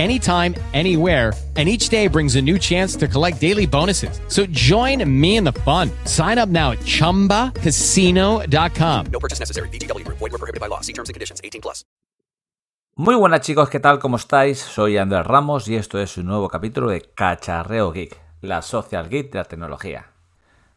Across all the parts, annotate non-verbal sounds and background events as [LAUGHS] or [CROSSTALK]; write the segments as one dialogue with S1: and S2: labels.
S1: anytime, anywhere and each day brings a new chance to collect daily bonuses. So join me in the fun. Sign up now at ChumbaCasino.com.
S2: No purchase necessary. VGW Group. Void were prohibited by law. See terms and conditions. 18 plus.
S3: Muy buenas chicos, ¿qué tal? ¿Cómo estáis? Soy Andrés Ramos y esto es un nuevo capítulo de Cacharreo Geek, la social geek de la tecnología.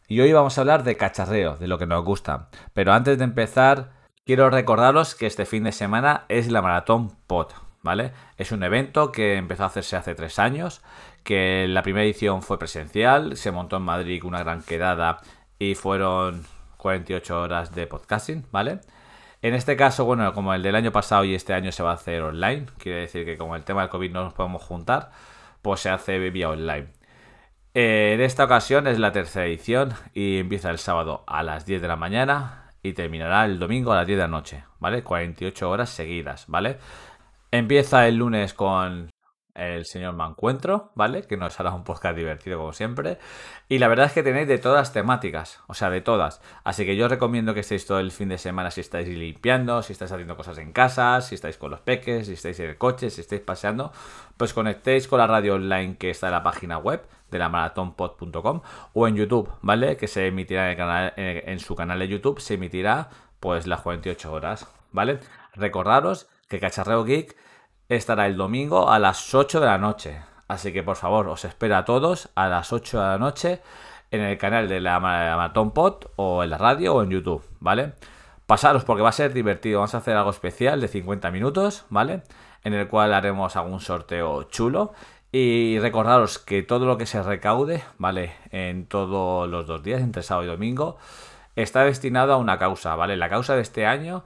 S3: Y hoy vamos a hablar de cacharreo, de lo que nos gusta. Pero antes de empezar, quiero recordaros que este fin de semana es la Maratón POT, ¿vale? Es un evento que empezó a hacerse hace tres años, que la primera edición fue presencial, se montó en Madrid una gran quedada y fueron 48 horas de podcasting, ¿vale? En este caso, bueno, como el del año pasado y este año se va a hacer online, quiere decir que como el tema del COVID no nos podemos juntar, pues se hace vía online. En esta ocasión es la tercera edición y empieza el sábado a las 10 de la mañana y terminará el domingo a las 10 de la noche, ¿vale? 48 horas seguidas, ¿vale? Empieza el lunes con el señor Mancuentro, ¿vale? Que nos hará un podcast divertido como siempre. Y la verdad es que tenéis de todas temáticas, o sea, de todas. Así que yo os recomiendo que estéis todo el fin de semana si estáis limpiando, si estáis haciendo cosas en casa, si estáis con los peques, si estáis en el coche, si estáis paseando, pues conectéis con la radio online que está en la página web de la maratonpod.com o en YouTube, ¿vale? Que se emitirá en, su canal de YouTube, se emitirá pues las 48 horas, ¿vale? Recordaros que Cacharreo Geek estará el domingo a las 8 de la noche. Así que por favor, os espero a todos a las 8 de la noche en el canal de la Maratón Pod o en la radio o en YouTube, ¿vale? Pasaros porque va a ser divertido. Vamos a hacer algo especial de 50 minutos, ¿vale? En el cual haremos algún sorteo chulo. Y recordaros que todo lo que se recaude, ¿vale? En todos los dos días, entre sábado y domingo, está destinado a una causa, ¿vale? La causa de este año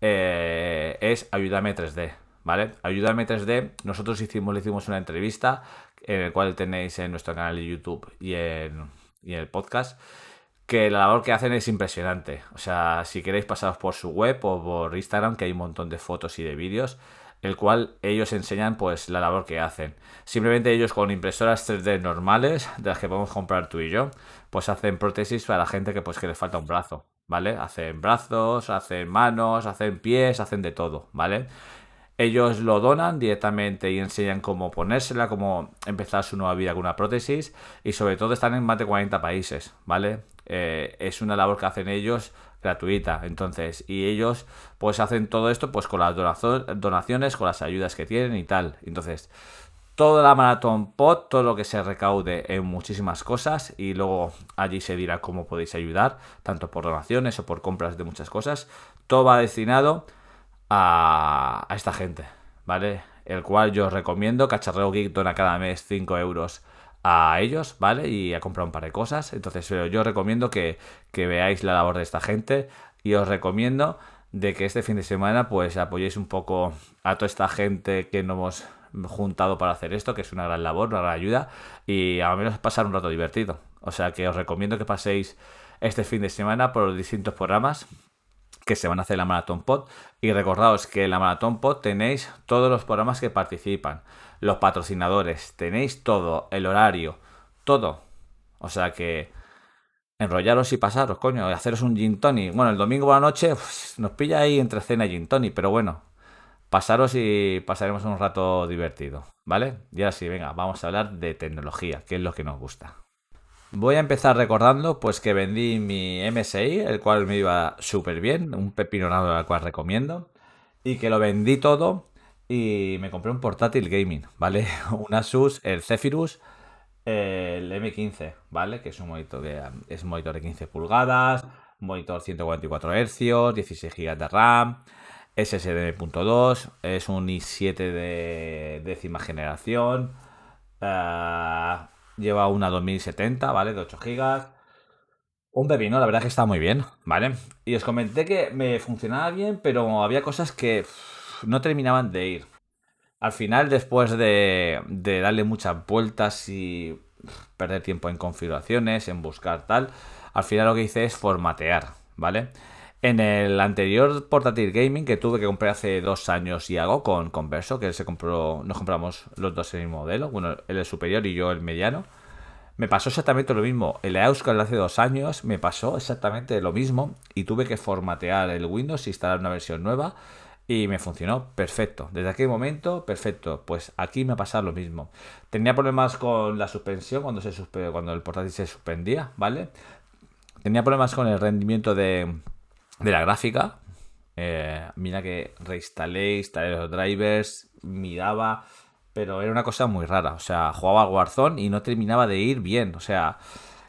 S3: eh, es Ayúdame 3D, ¿vale? Ayúdame 3D, nosotros hicimos, le hicimos una entrevista en el cual tenéis en nuestro canal de YouTube y en, y el podcast que la labor que hacen es impresionante. O sea, si queréis pasaros por su web o por Instagram, que hay un montón de fotos y de vídeos, el cual ellos enseñan pues la labor que hacen. Simplemente ellos con impresoras 3D normales, de las que podemos comprar tú y yo, pues hacen prótesis para la gente que pues que les falta un brazo, ¿vale? Hacen brazos, hacen manos, hacen pies, hacen de todo, ¿vale? Ellos lo donan directamente y enseñan cómo ponérsela, cómo empezar su nueva vida con una prótesis y sobre todo están en más de 40 países, ¿vale? Eh, es una labor que hacen ellos gratuita, entonces, y ellos pues hacen todo esto pues con las donaciones, con las ayudas que tienen y tal. Entonces, toda la maratón pot, todo lo que se recaude en muchísimas cosas y luego allí se dirá cómo podéis ayudar, tanto por donaciones o por compras de muchas cosas. Todo va destinado a, esta gente, ¿vale? El cual yo os recomiendo. Cacharreo Geek dona cada mes 5 euros a ellos, ¿vale? Y a comprar un par de cosas. Entonces, yo recomiendo que, que veáis la labor de esta gente y os recomiendo de que este fin de semana pues apoyéis un poco a toda esta gente que nos hemos juntado para hacer esto, que es una gran labor, una gran ayuda y a menos pasar un rato divertido. O sea que os recomiendo que paséis este fin de semana por los distintos programas que se van a hacer la Maratón Pod. Y recordaos que en la Maratón Pod tenéis todos los programas que participan, los patrocinadores, tenéis todo, el horario, todo. O sea que enrollaros y pasaros, coño, haceros un gin tonic. Bueno, el domingo por la noche nos pilla ahí entre cena y gin tonic, pero bueno, pasaros y pasaremos un rato divertido, ¿vale? Y ahora sí, venga, vamos a hablar de tecnología, que es lo que nos gusta. Voy a empezar recordando pues que vendí mi MSI, el cual me iba súper bien, un pepinonado al cual recomiendo, y que lo vendí todo y me compré un portátil gaming, ¿vale? [LAUGHS] Un Asus, el Zephyrus, el M15, ¿vale? Que es un monitor de, es monitor de 15 pulgadas, monitor 144 Hz, 16 GB de RAM, SSD.2, es un i7 de décima generación, eh, lleva una 2070, ¿vale? De 8 GB. Un pepino, la verdad que está muy bien, ¿vale? Y os comenté que me funcionaba bien, pero había cosas que no terminaban de ir. Al final, después de, de darle muchas vueltas y perder tiempo en configuraciones, en buscar tal, al final lo que hice es formatear, ¿vale? En el anterior portátil gaming que tuve que comprar hace dos años y algo con Converso, que se compró, nos compramos los dos el mismo modelo, bueno, el superior y yo el mediano. Me pasó exactamente lo mismo. El Euskal hace dos años me pasó exactamente lo mismo y tuve que formatear el Windows, instalar una versión nueva y me funcionó perfecto. Desde aquel momento, perfecto. Pues aquí me ha pasado lo mismo. Tenía problemas con la suspensión cuando, se cuando el portátil se suspendía, ¿vale? Tenía problemas con el rendimiento de, de la gráfica. Eh, mira que reinstalé, instalé los drivers, miraba, pero era una cosa muy rara. O sea, jugaba Warzone y no terminaba de ir bien. O sea,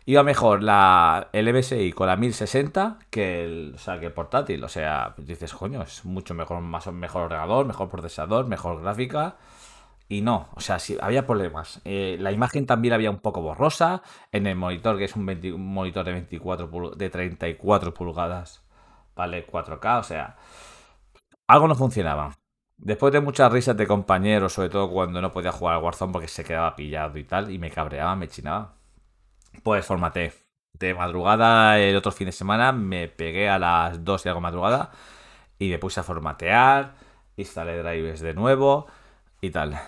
S3: iba mejor la, el con la 1060 que el, o sea, que el portátil. O sea, dices, coño, es mucho mejor, más, mejor ordenador, mejor procesador, mejor gráfica. Y no, o sea, sí, había problemas. Eh, la imagen también había un poco borrosa. En el monitor, que es un, un monitor de 24 de 34 pulgadas ¿vale? 4K, o sea, algo no funcionaba. Después de muchas risas de compañeros, sobre todo cuando no podía jugar al Warzone porque se quedaba pillado y tal, y me cabreaba, me chinaba, pues formaté. De madrugada, el otro fin de semana, me pegué a las 2 y algo madrugada y me puse a formatear, instalé drivers de nuevo y tal.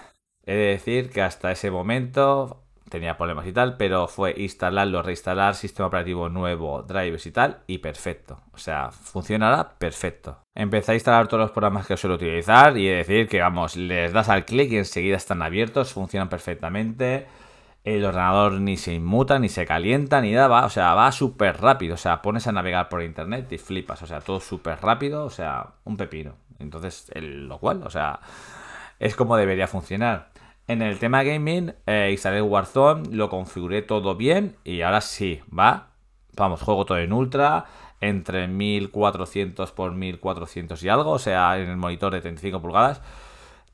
S3: He de decir que hasta ese momento tenía problemas y tal, pero fue instalarlo, reinstalar sistema operativo nuevo, drivers y tal, y perfecto. O sea, funcionará perfecto. Empecé a instalar todos los programas que suelo utilizar y decir que, vamos, les das al clic y enseguida están abiertos, funcionan perfectamente. El ordenador ni se inmuta, ni se calienta, ni nada, va, o sea, va súper rápido. O sea, pones a navegar por internet y flipas. O sea, todo súper rápido, o sea, un pepino. Entonces, lo cual, o sea, es como debería funcionar. En el tema gaming, eh, instalé Warzone, lo configuré todo bien y ahora sí, va. Vamos, juego todo en ultra, entre 1400 por 1400 y algo, o sea, en el monitor de 35 pulgadas.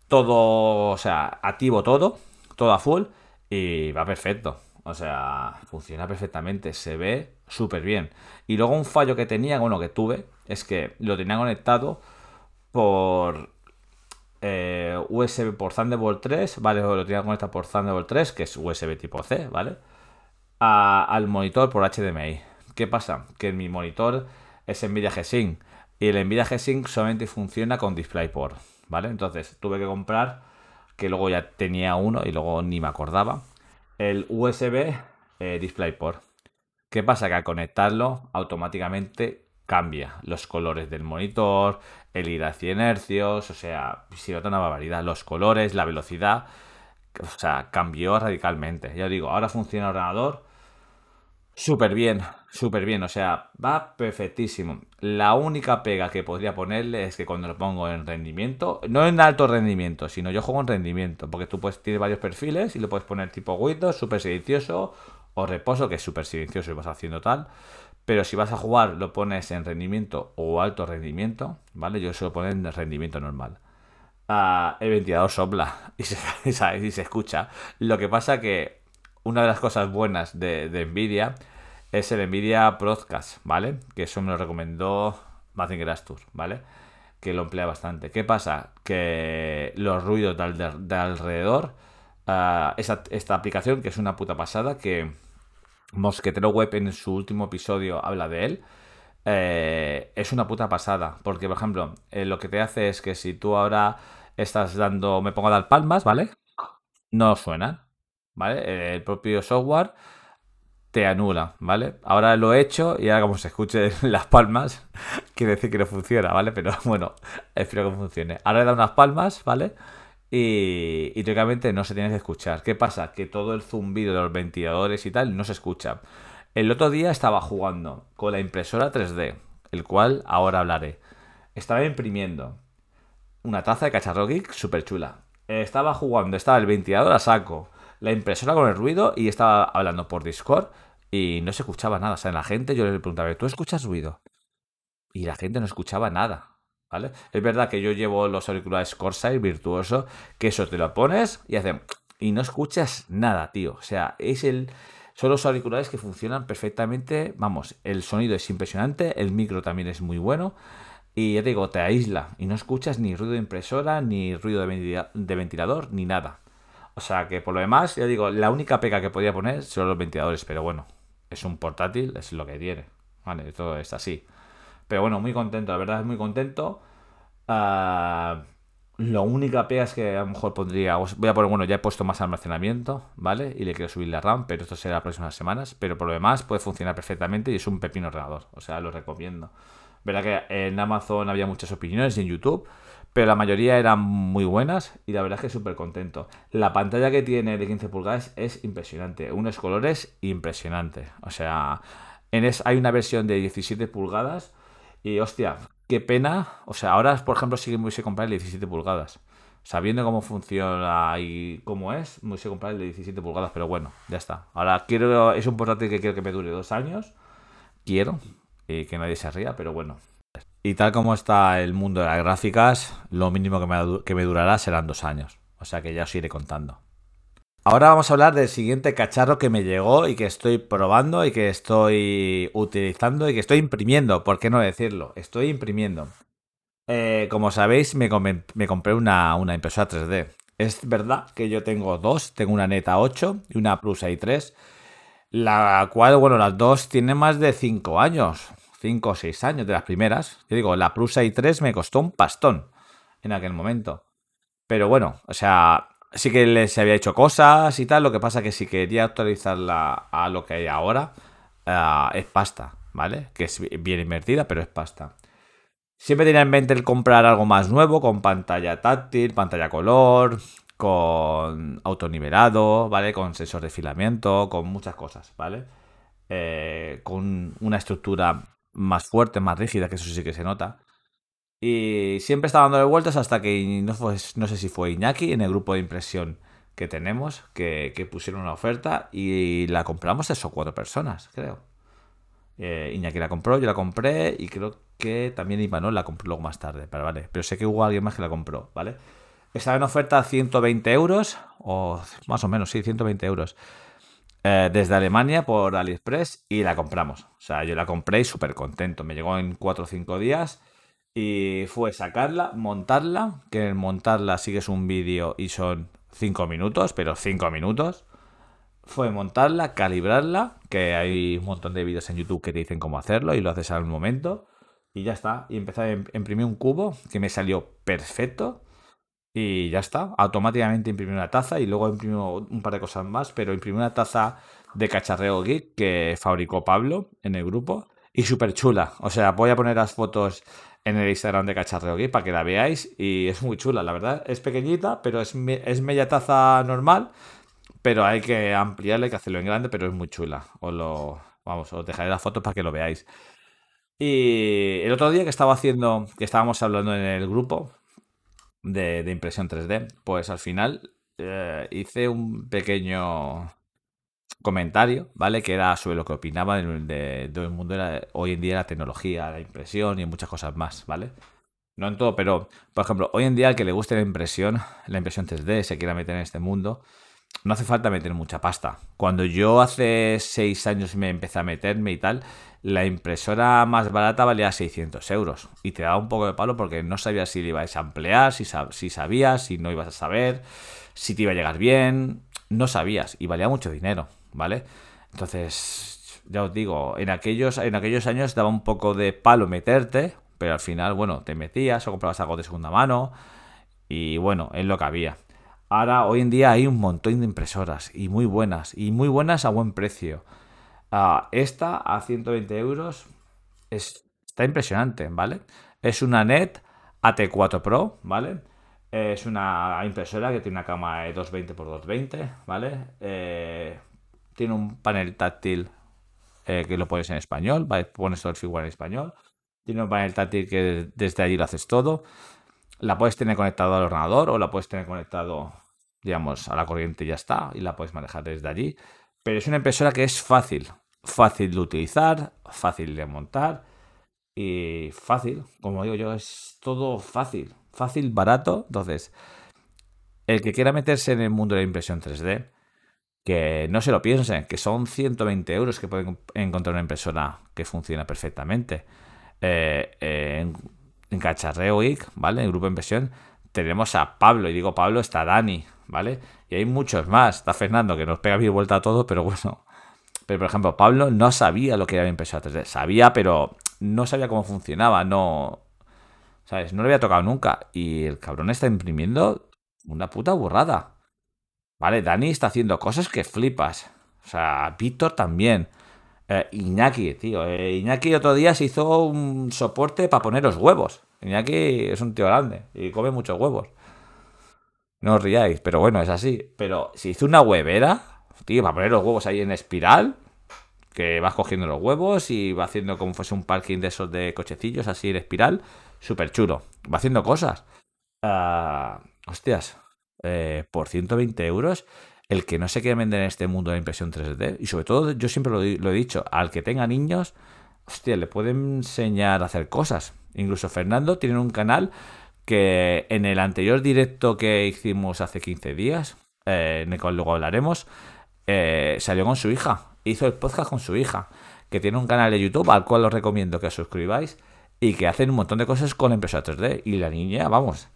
S3: Todo, o sea, activo todo, todo a full y va perfecto. O sea, funciona perfectamente, se ve súper bien. Y luego un fallo que tenía, bueno, que tuve, es que lo tenía conectado por eh, USB por Thunderbolt 3, ¿vale? Lo tenía conectado por Thunderbolt 3, que es USB tipo C, ¿vale? al monitor por HDMI. ¿Qué pasa? Que mi monitor es Nvidia G-Sync y el Nvidia G-Sync solamente funciona con DisplayPort, ¿vale? Entonces tuve que comprar, que luego ya tenía uno y luego ni me acordaba, el USB eh, DisplayPort. ¿Qué pasa? Que al conectarlo automáticamente cambia los colores del monitor, el ir a 100 hercios, o sea, si nota una barbaridad, los colores, la velocidad, o sea, cambió radicalmente. Ya digo, ahora funciona el ordenador súper bien, súper bien, o sea, va perfectísimo. La única pega que podría ponerle es que cuando lo pongo en rendimiento, no en alto rendimiento, sino yo juego en rendimiento, porque tú puedes tener varios perfiles y lo puedes poner tipo Windows, súper silencioso, o reposo, que es súper silencioso y vas haciendo tal. Pero si vas a jugar, lo pones en rendimiento o alto rendimiento, ¿vale? Yo suelo poner en rendimiento normal. Ah, el ventilador sopla [LAUGHS] y se, [LAUGHS] se, escucha. Lo que pasa que una de las cosas buenas de, Nvidia es el Nvidia Broadcast, ¿vale? Que eso me lo recomendó Mazinger Astur, ¿vale? Que lo emplea bastante. ¿Qué pasa? Que los ruidos de, alrededor, ah, esta aplicación, que es una puta pasada, que Mosquetero Web en su último episodio habla de él. Eh, es una puta pasada. Porque, por ejemplo, eh, lo que te hace es que si tú ahora estás dando. Me pongo a dar palmas, ¿vale? No suena. ¿Vale? El propio software te anula, ¿vale? Ahora lo he hecho y ahora como se escuche [LAUGHS] las palmas, quiere decir que no funciona, ¿vale? Pero [LAUGHS] bueno, espero que funcione. Ahora he dado unas palmas, ¿vale? Y, teóricamente no se tiene que escuchar. ¿Qué pasa? Que todo el zumbido de los ventiladores y tal no se escucha. El otro día estaba jugando con la impresora 3D, el cual ahora hablaré. Estaba imprimiendo una taza de cacharro geek súper chula. Estaba jugando, estaba el ventilador a saco, la impresora con el ruido y estaba hablando por Discord y no se escuchaba nada. O sea, la gente yo le preguntaba, ¿tú escuchas ruido? Y la gente no escuchaba nada. ¿Vale? Es verdad que yo llevo los auriculares Corsair virtuoso, que eso te lo pones y hacen y no escuchas nada, tío. O sea, es el son los auriculares que funcionan perfectamente. Vamos, el sonido es impresionante, el micro también es muy bueno. Y ya digo, te aísla y no escuchas ni ruido de impresora, ni ruido de ventilador, ni nada. O sea que por lo demás, ya digo, la única pega que podía poner son los ventiladores, pero bueno, es un portátil, es lo que tiene. Vale, todo es así. Pero bueno, muy contento, la verdad es muy contento. Uh, lo única pega es que a lo mejor pondría. Voy a poner, bueno, ya he puesto más almacenamiento, ¿vale? Y le quiero subir la RAM, pero esto será las próximas semanas. Pero por lo demás puede funcionar perfectamente y es un pepino ordenador. O sea, lo recomiendo. Verdad que en Amazon había muchas opiniones y en YouTube, pero la mayoría eran muy buenas y la verdad es que súper contento. La pantalla que tiene de 15 pulgadas es impresionante. Unos colores impresionantes. O sea, en es, hay una versión de 17 pulgadas y hostia, qué pena. O sea, ahora, por ejemplo, sí que me hubiese comprado el de 17 pulgadas. Sabiendo cómo funciona y cómo es, me hubiese comprado el de 17 pulgadas, pero bueno, ya está. Ahora quiero, es un portátil que quiero que me dure dos años. Quiero, y que nadie se ría, pero bueno. Y tal como está el mundo de las gráficas, lo mínimo que me, que me durará serán dos años. O sea que ya os iré contando. Ahora vamos a hablar del siguiente cacharro que me llegó y que estoy probando y que estoy utilizando y que estoy imprimiendo, ¿por qué no decirlo? Estoy imprimiendo. Eh, como sabéis, me, compré una, impresora 3D. Es verdad que yo tengo dos, tengo una Neta 8 y una Plus i3, la cual, bueno, las dos tienen más de 5 años, 5 o 6 años de las primeras. Yo digo, la Plus i3 me costó un pastón en aquel momento. Pero bueno, o sea, sí que les había hecho cosas y tal. Lo que pasa que si quería actualizarla a lo que hay ahora, eh, es pasta, ¿vale? Que es bien invertida, pero es pasta. Siempre tenía en mente el comprar algo más nuevo, con pantalla táctil, pantalla color, con autonivelado, ¿vale? Con sensor de filamiento, con muchas cosas, ¿vale? Eh, con una estructura más fuerte, más rígida, que eso sí que se nota. Y siempre estaba dándole vueltas hasta que no, sé si fue Iñaki en el grupo de impresión que tenemos, que, pusieron una oferta y la compramos eso, cuatro personas, creo. Eh, Iñaki la compró, yo la compré y creo que también Imanol la compró luego más tarde, pero vale. Pero sé que hubo alguien más que la compró, ¿vale? Estaba en oferta a 120 euros, o más o menos, sí, 120 euros. Eh, desde Alemania por AliExpress y la compramos. O sea, yo la compré y súper contento. Me llegó en 4 o 5 días y fue sacarla, montarla, que en montarla sigues un vídeo y son 5 minutos, pero 5 minutos. Fue montarla, calibrarla, que hay un montón de vídeos en YouTube que te dicen cómo hacerlo y lo haces al momento. Y ya está. Y empecé a imprimir un cubo que me salió perfecto. Y ya está. Automáticamente imprimí una taza y luego imprimí un par de cosas más, pero imprimí una taza de cacharreo geek que fabricó Pablo en el grupo. Y súper chula. O sea, voy a poner las fotos en el Instagram de Cacharreo Geek para que la veáis. Y es muy chula, la verdad. Es pequeñita, pero es, es media taza normal. Pero hay que ampliarla, hay que hacerlo en grande, pero es muy chula. Os lo. Vamos, os dejaré las fotos para que lo veáis. Y el otro día que estaba haciendo, que estábamos hablando en el grupo de, impresión 3D, pues al final eh, hice un pequeño comentario, ¿vale? Que era sobre lo que opinaba del mundo hoy en día la tecnología, la impresión y muchas cosas más, ¿vale? No en todo, pero, por ejemplo, hoy en día al que le guste la impresión, la impresión 3D, se quiera meter en este mundo, no hace falta meter mucha pasta. Cuando yo hace seis años me empecé a meterme y tal, la impresora más barata valía 600 euros. Y te daba un poco de palo porque no sabías si le ibas a emplear, si, si sabías, si no ibas a saber, si te iba a llegar bien. No sabías y valía mucho dinero. ¿Vale? Entonces, ya os digo, en aquellos, en aquellos años daba un poco de palo meterte, pero al final, bueno, te metías o comprabas algo de segunda mano y bueno, es lo que había. Ahora, hoy en día hay un montón de impresoras y muy buenas, y muy buenas a buen precio. Ah, esta a 120 euros está impresionante, ¿vale? Es una NET AT4 Pro, ¿vale? Es una impresora que tiene una cama de 220 x 220, ¿vale? Eh, tiene un panel táctil eh, que lo pones en español, pones todo el figura en español. Tiene un panel táctil que desde allí lo haces todo. La puedes tener conectado al ordenador o la puedes tener conectado, digamos, a la corriente y ya está. Y la puedes manejar desde allí. Pero es una impresora que es fácil. Fácil de utilizar, fácil de montar. y fácil, como digo yo, es todo fácil, fácil, barato. Entonces, el que quiera meterse en el mundo de la impresión 3D, que no se lo piensen, que son 120 euros que pueden encontrar una impresora que funciona perfectamente. Eh, en, en, Cacharreo Geek, ¿vale? En el grupo de impresión tenemos a Pablo, y digo Pablo, está Dani, ¿vale? Y hay muchos más. Está Fernando, que nos pega mi vuelta a todo, pero bueno. Pero por ejemplo, Pablo no sabía lo que era la impresora 3D. Sabía, pero no sabía cómo funcionaba, no. ¿Sabes? No lo había tocado nunca. Y el cabrón está imprimiendo una puta burrada. Vale, Dani está haciendo cosas que flipas. O sea, Víctor también. Eh, Iñaki, tío. Eh, Iñaki otro día se hizo un soporte para poner los huevos. Iñaki es un tío grande y come muchos huevos. No os riáis, pero bueno, es así. Pero se hizo una huevera, tío, para poner los huevos ahí en espiral. Que vas cogiendo los huevos y va haciendo como fuese un parking de esos de cochecillos así en espiral. Súper chulo. Va haciendo cosas. Uh, hostias, eh, por 120 euros, el que no se quiere vender en este mundo de la impresión 3D, y sobre todo yo siempre lo, he dicho, al que tenga niños, hostia, le pueden enseñar a hacer cosas. Incluso Fernando tiene un canal que en el anterior directo que hicimos hace 15 días, eh, en el cual luego hablaremos, eh, salió con su hija, hizo el podcast con su hija, que tiene un canal de YouTube al cual os recomiendo que os suscribáis y que hacen un montón de cosas con la impresora 3D. Y la niña, vamos,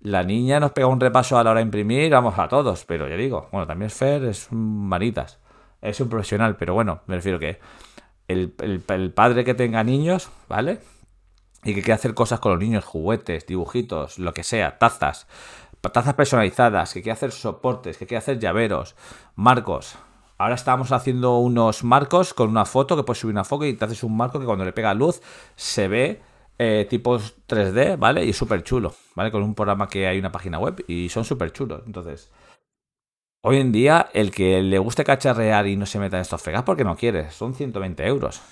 S3: la niña nos pega un repaso a la hora de imprimir, vamos a todos, pero ya digo, bueno, también Fer es manitas, es un profesional, pero bueno, me refiero que el, el, padre que tenga niños, ¿vale? Y que quiera hacer cosas con los niños, juguetes, dibujitos, lo que sea, tazas, tazas personalizadas, que quiera hacer soportes, que quiera hacer llaveros, marcos. Ahora estamos haciendo unos marcos con una foto, que puedes subir una foto y te haces un marco que cuando le pega luz se ve eh, tipos 3D, ¿vale? Y súper chulo, ¿vale? Con un programa que hay una página web y son súper chulos. Entonces, hoy en día, el que le guste cacharrear y no se meta en estos fregas porque no quiere, son 120 euros.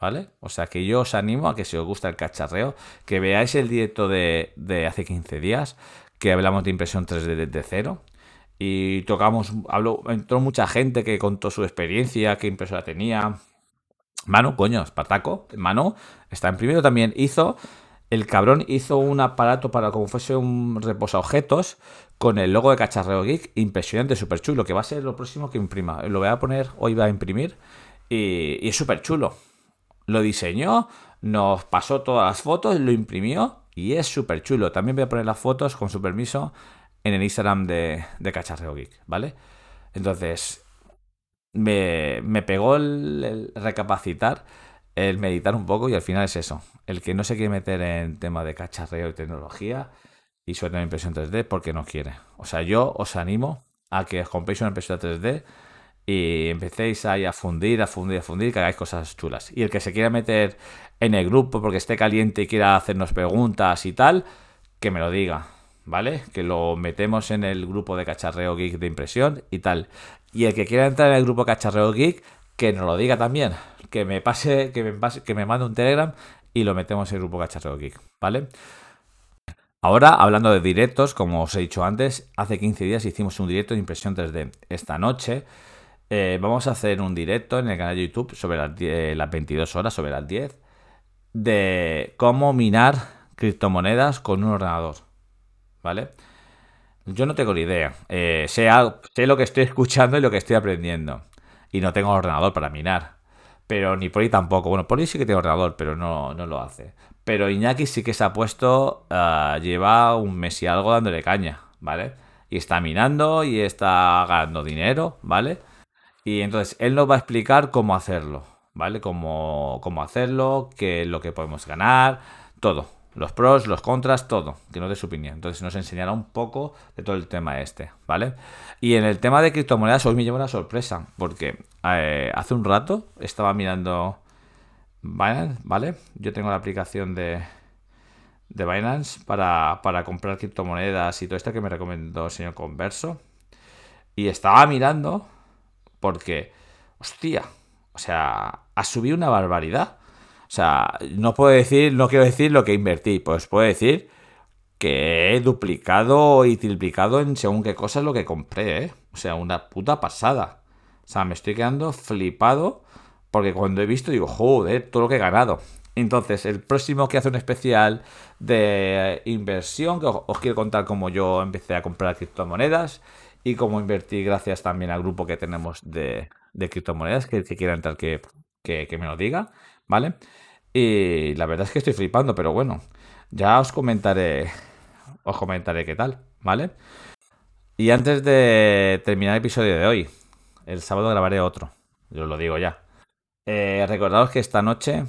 S3: ¿Vale? O sea que yo os animo a que si os gusta el cacharreo, que veáis el directo de, de hace 15 días, que hablamos de impresión 3D desde cero. Y tocamos, habló, entró mucha gente que contó su experiencia, qué impresora tenía, Mano, coño, Espartaco, Mano está en también. Hizo, el cabrón hizo un aparato para como fuese un reposaobjetos con el logo de Cacharreo Geek, impresionante, súper chulo, que va a ser lo próximo que imprima. Lo voy a poner, hoy va a imprimir, y, y es súper chulo. Lo diseñó, nos pasó todas las fotos, lo imprimió, y es súper chulo. También voy a poner las fotos, con su permiso, en el Instagram de, de Cacharreo Geek, ¿vale? Entonces, me, me pegó el, recapacitar, el meditar un poco y al final es eso. El que no se quiere meter en tema de cacharreo y tecnología y suelta una impresión 3D porque no quiere. O sea, yo os animo a que os compréis una impresora 3D y empecéis ahí a fundir, a fundir, a fundir, que hagáis cosas chulas. Y el que se quiera meter en el grupo porque esté caliente y quiera hacernos preguntas y tal, que me lo diga. ¿Vale? Que lo metemos en el grupo de Cacharreo Geek de impresión y tal. Y el que quiera entrar en el grupo Cacharreo Geek, que nos lo diga también. Que me pase, que me pase, que me mande un Telegram y lo metemos en el grupo Cacharreo Geek, ¿vale? Ahora, hablando de directos, como os he dicho antes, hace 15 días hicimos un directo de impresión 3D. Esta noche eh, vamos a hacer un directo en el canal de YouTube sobre las, las 22 horas, sobre las 10, de cómo minar criptomonedas con un ordenador. ¿Vale? Yo no tengo ni idea. Eh, sé, sé lo que estoy [LAUGHS] escuchando y lo que estoy aprendiendo. Y no tengo ordenador para minar. Pero ni Poli tampoco. Bueno, Poli sí que tiene ordenador, pero no, no lo hace. Pero Iñaki sí que se ha puesto, uh, lleva un mes y algo dándole caña, ¿vale? Y está minando y está ganando dinero, ¿vale? Y entonces él nos va a explicar cómo hacerlo, ¿vale? Cómo, cómo hacerlo, qué es lo que podemos ganar, todo los pros, los contras, todo, que nos dé su. Entonces nos enseñará un poco de todo el tema este, ¿vale? Y en el tema de criptomonedas hoy me lleva una sorpresa, porque eh, hace un rato estaba mirando Binance, ¿vale? Yo tengo la aplicación de, de Binance para, para comprar criptomonedas y todo esto que me recomendó el señor Converso. Y estaba mirando porque, hostia, o sea, ha subido una barbaridad. O sea, no puedo decir, no quiero decir lo que invertí, pues puedo decir que he duplicado y triplicado en según qué cosas lo que compré, ¿eh? O sea, una puta pasada. O sea, me estoy quedando flipado porque cuando he visto digo, joder, todo lo que he ganado. Entonces, el próximo que hace un especial de inversión, que os, quiero contar cómo yo empecé a comprar criptomonedas y cómo invertí gracias también al grupo que tenemos de, criptomonedas, que que quiera entrar que, que, que me lo diga, ¿vale? Y la verdad es que estoy flipando, pero bueno, ya os comentaré, [LAUGHS] os comentaré qué tal, ¿vale? Y antes de terminar el episodio de hoy, el sábado grabaré otro, yo os lo digo ya. Eh, recordaos que esta noche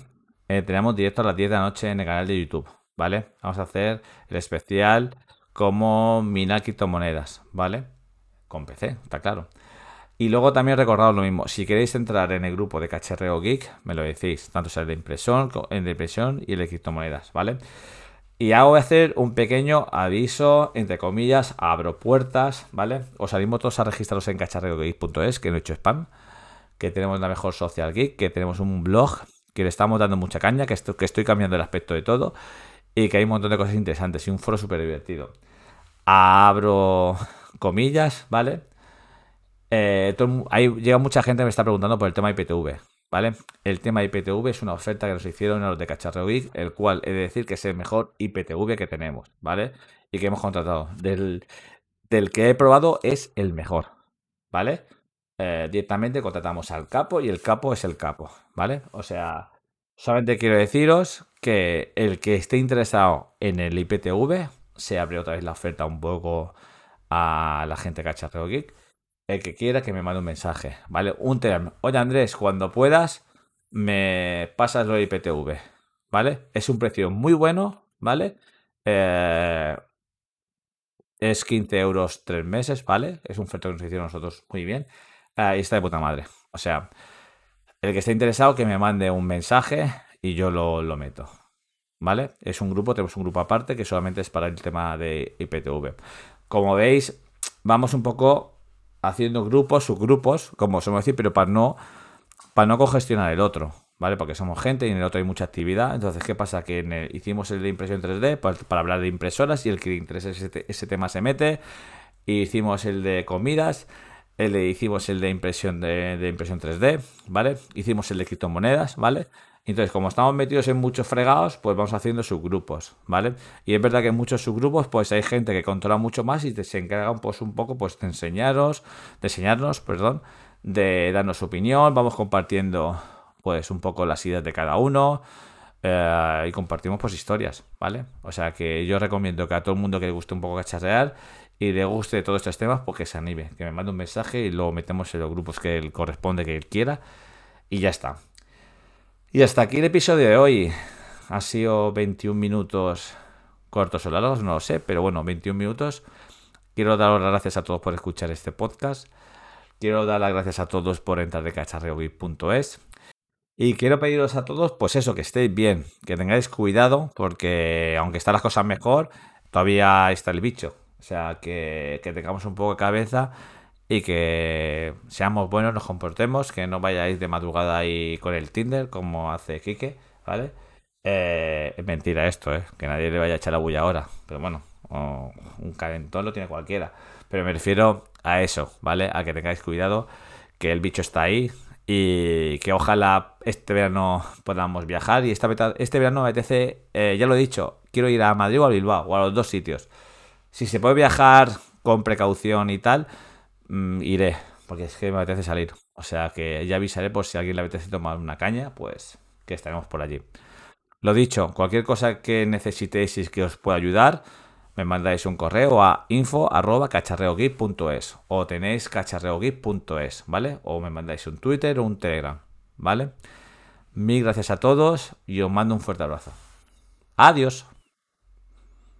S3: eh, tenemos directo a las 10 de la noche en el canal de YouTube, ¿vale? Vamos a hacer el especial como minar criptomonedas, ¿vale? Con PC, está claro. Y luego también recordaos lo mismo, si queréis entrar en el grupo de Cacharreo Geek, me lo decís, tanto sea el de impresión, el de impresión y el de criptomonedas, ¿vale? Y ahora voy a hacer un pequeño aviso, entre comillas, abro puertas, ¿vale? Os animo todos a registraros en cacharreogeek.es, que no he hecho spam, que tenemos la mejor social geek, que tenemos un blog, que le estamos dando mucha caña, que, esto, que estoy cambiando el aspecto de todo y que hay un montón de cosas interesantes y un foro súper divertido. Abro comillas, ¿vale? Eh, ahí llega mucha gente que me está preguntando por el tema IPTV, ¿vale? El tema IPTV es una oferta que nos hicieron en los de Cacharreo Geek, el cual he de decir que es el mejor IPTV que tenemos, ¿vale? Y que hemos contratado. Del, del que he probado es el mejor, ¿vale? Eh, directamente contratamos al capo y el capo es el capo, ¿vale? O sea, solamente quiero deciros que el que esté interesado en el IPTV, se abre otra vez la oferta un poco a la gente Cacharreo Geek el que quiera que me mande un mensaje, ¿vale? Un Telegram. Oye Andrés, cuando puedas, me pasas lo de IPTV, ¿vale? Es un precio muy bueno, ¿vale? Eh, es 15 euros tres meses, ¿vale? Es un oferta que nos hicieron nosotros muy bien. Eh, y está de puta madre. O sea, el que esté interesado que me mande un mensaje y yo lo, lo meto. ¿Vale? Es un grupo, tenemos un grupo aparte que solamente es para el tema de IPTV. Como veis, vamos un poco haciendo grupos, subgrupos, como somos decir, pero para no, para no congestionar el otro, ¿vale? Porque somos gente y en el otro hay mucha actividad. Entonces, ¿qué pasa? Que en el, hicimos el de impresión 3D para, para, hablar de impresoras y el que le interesa ese, tema se mete. Hicimos el de comidas, el de, hicimos el de impresión de, de impresión 3D, ¿vale? Hicimos el de criptomonedas, ¿vale? Entonces, como estamos metidos en muchos fregados, pues vamos haciendo subgrupos, ¿vale? Y es verdad que en muchos subgrupos, pues hay gente que controla mucho más y se encargan, pues, un poco, pues, de enseñaros, de enseñarnos, perdón, de darnos su opinión, vamos compartiendo, pues, un poco las ideas de cada uno eh, y compartimos, pues, historias, ¿vale? O sea que yo recomiendo que a todo el mundo que le guste un poco cacharrear y le guste todos estos temas, pues que se anime, que me mande un mensaje y lo metemos en los grupos que él corresponde, que él quiera y ya está. Y hasta aquí el episodio de hoy. Ha sido 21 minutos cortos o largos, no lo sé, pero bueno, 21 minutos. Quiero dar las gracias a todos por escuchar este podcast. Quiero dar las gracias a todos por entrar de cacharreogeek.es. Y quiero pediros a todos, pues eso, que estéis bien, que tengáis cuidado, porque aunque están las cosas mejor, todavía está el bicho. O sea, que, que tengamos un poco de cabeza y que seamos buenos, nos comportemos, que no vayáis de madrugada ahí con el Tinder como hace Quique, ¿vale? Eh, es mentira esto, ¿eh? Que nadie le vaya a echar la bulla ahora, pero bueno, un calentón lo tiene cualquiera. Pero me refiero a eso, ¿vale? A que tengáis cuidado, que el bicho está ahí y que ojalá este verano podamos viajar. Y esta, este verano me apetece, eh, ya lo he dicho, quiero ir a Madrid o a Bilbao, o a los dos sitios. Si se puede viajar con precaución y tal, mmm, iré, porque es que me apetece salir. O sea que ya avisaré por si alguien le apetece tomar una caña, pues que estaremos por allí. Lo dicho, cualquier cosa que necesitéis y que os pueda ayudar, me mandáis un correo a info.cacharreogeek.es o tenéis cacharreogeek.es, ¿vale? O me mandáis un Twitter o un Telegram, ¿vale? Mil gracias a todos y os mando un fuerte abrazo. Adiós.